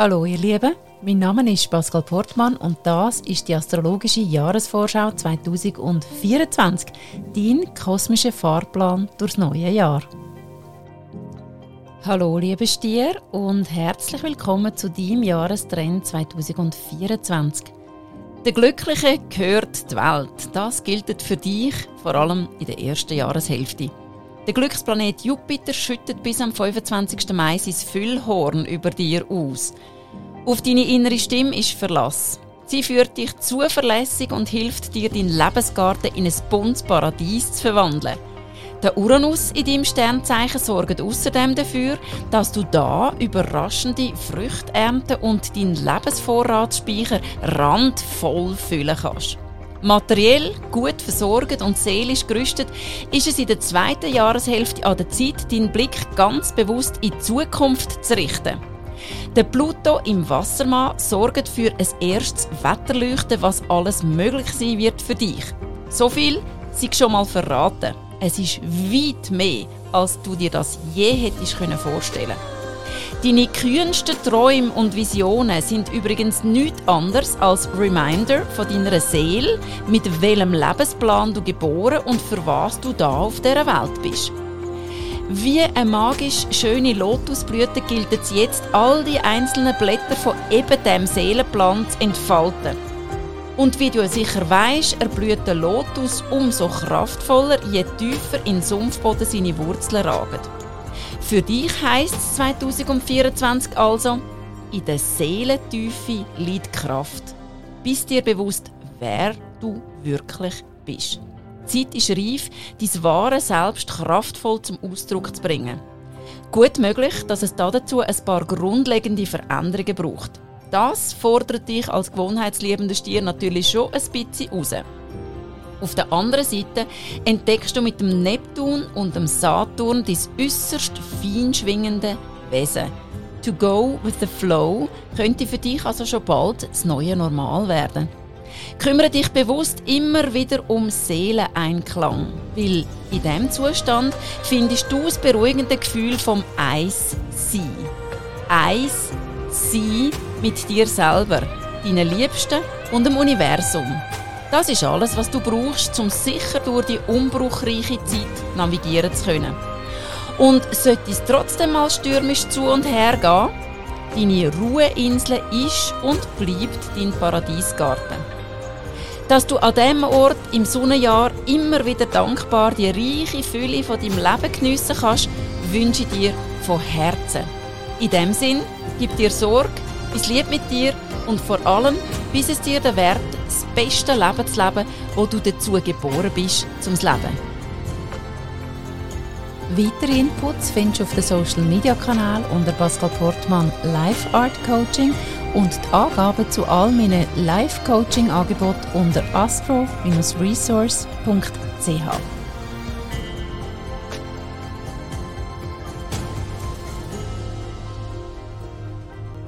Hallo ihr Lieben, mein Name ist Pascal Portmann und das ist die astrologische Jahresvorschau 2024, dein kosmischer Fahrplan durchs neue Jahr. Hallo liebe Stier und herzlich willkommen zu deinem Jahrestrend 2024. Der Glückliche gehört die Welt. Das gilt für dich, vor allem in der ersten Jahreshälfte. Der Glücksplanet Jupiter schüttet bis am 25. Mai sein Füllhorn über dir aus. Auf deine innere Stimme ist Verlass. Sie führt dich zuverlässig und hilft dir, deinen Lebensgarten in ein buntes Paradies zu verwandeln. Der Uranus in deinem Sternzeichen sorgt außerdem dafür, dass du da überraschende Früchte ernten und deinen Lebensvorratsspeicher randvoll füllen kannst. Materiell gut versorgt und seelisch gerüstet ist es in der zweiten Jahreshälfte an der Zeit, deinen Blick ganz bewusst in die Zukunft zu richten. Der Pluto im Wassermann sorgt für ein erstes Wetterleuchten, was alles möglich sein wird für dich. So viel sei schon mal verraten. Es ist weit mehr, als du dir das je hättest vorstellen können. Deine kühnsten Träume und Visionen sind übrigens nichts anderes als Reminder von deiner Seele, mit welchem Lebensplan du geboren und für was du da auf dieser Welt bist. Wie eine magisch schöne Lotusblüte gilt es jetzt, all die einzelnen Blätter von eben dem Seelenplan zu entfalten. Und wie du sicher weißt, erblüht der Lotus umso kraftvoller, je tiefer in den Sumpfboden seine Wurzeln ragen. Für dich heisst es 2024 also, in der Seelentiefe liegt Kraft. Bist dir bewusst, wer du wirklich bist. Die Zeit ist reif, dein wahre Selbst kraftvoll zum Ausdruck zu bringen. Gut möglich, dass es dazu ein paar grundlegende Veränderungen braucht. Das fordert dich als gewohnheitsliebender Stier natürlich schon ein bisschen raus. Auf der anderen Seite entdeckst du mit dem Neptun und dem Saturn dein äußerst fein schwingende Wesen. To go with the flow könnte für dich also schon bald das neue Normal werden. Kümmere dich bewusst immer wieder um Seeleneinklang, weil in diesem Zustand findest du das beruhigende Gefühl vom Eis-Sein. Eis-Sein mit dir selber, deinen Liebsten und dem Universum. Das ist alles, was du brauchst, um sicher durch die umbruchreiche Zeit navigieren zu können. Und sollte es trotzdem mal stürmisch zu und her gehen, deine Ruheinsel ist und bleibt dein Paradiesgarten. Dass du an diesem Ort im Sonnenjahr immer wieder dankbar die reiche Fülle von deinem Leben geniessen kannst, wünsche ich dir von Herzen. In dem Sinn, gib dir Sorge, bis lieb mit dir und vor allem, bis es dir den Wert das beste Leben zu leben, wo du dazu geboren bist, zum Leben. Weitere Inputs findest du auf dem Social Media Kanal unter Pascal Portmann Live Art Coaching und die Angaben zu all meinen Live Coaching Angeboten unter astro-resource.ch.